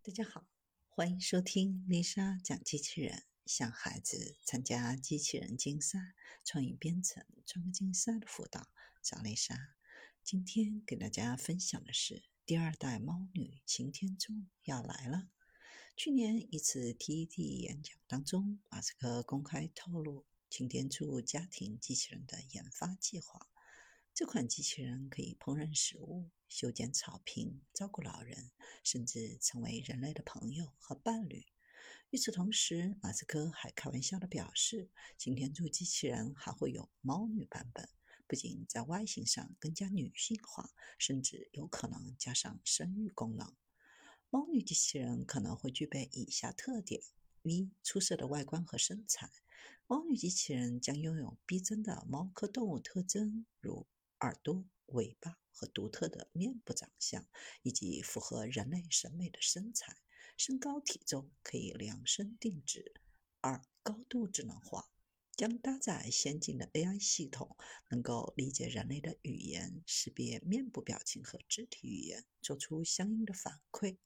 大家好，欢迎收听丽莎讲机器人。向孩子参加机器人竞赛、创意编程、创客竞赛的辅导，找丽莎。今天给大家分享的是第二代猫女擎天柱要来了。去年一次 TED 演讲当中，马斯克公开透露擎天柱家庭机器人的研发计划。这款机器人可以烹饪食物。修剪草坪、照顾老人，甚至成为人类的朋友和伴侣。与此同时，马斯克还开玩笑地表示，擎天柱机器人还会有猫女版本，不仅在外形上更加女性化，甚至有可能加上生育功能。猫女机器人可能会具备以下特点：一、出色的外观和身材。猫女机器人将拥有逼真的猫科动物特征，如耳朵、尾巴。和独特的面部长相，以及符合人类审美的身材、身高、体重可以量身定制。二、高度智能化，将搭载先进的 AI 系统，能够理解人类的语言，识别面部表情和肢体语言，做出相应的反馈。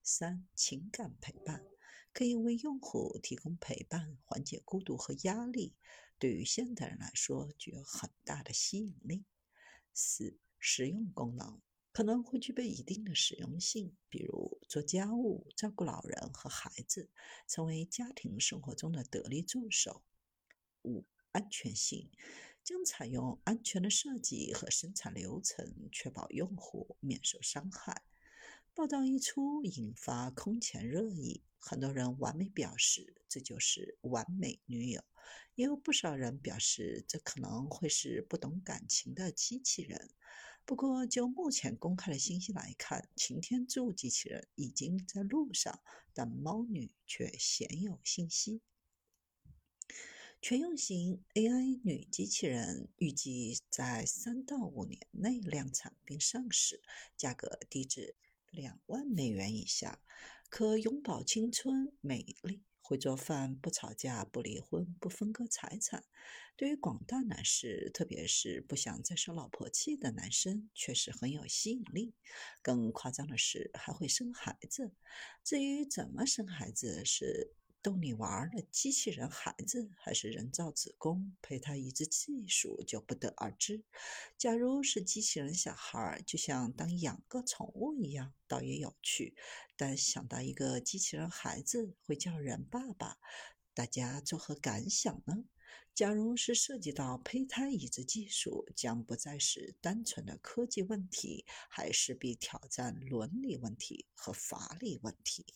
三、情感陪伴，可以为用户提供陪伴，缓解孤独和压力，对于现代人来说具有很大的吸引力。四。实用功能可能会具备一定的实用性，比如做家务、照顾老人和孩子，成为家庭生活中的得力助手。五、安全性将采用安全的设计和生产流程，确保用户免受伤害。报道一出，引发空前热议。很多人完美表示这就是完美女友，也有不少人表示这可能会是不懂感情的机器人。不过，就目前公开的信息来看，擎天柱机器人已经在路上，但猫女却鲜有信息。全用型 AI 女机器人预计在三到五年内量产并上市，价格低至。两万美元以下，可永葆青春美丽，会做饭，不吵架，不离婚，不分割财产。对于广大男士，特别是不想再受老婆气的男生，确实很有吸引力。更夸张的是，还会生孩子。至于怎么生孩子，是？逗你玩的机器人孩子，还是人造子宫胚胎移植技术，就不得而知。假如是机器人小孩，就像当养个宠物一样，倒也有趣。但想到一个机器人孩子会叫人爸爸，大家作何感想呢？假如是涉及到胚胎移植技术，将不再是单纯的科技问题，还势必挑战伦理问题和法理问题。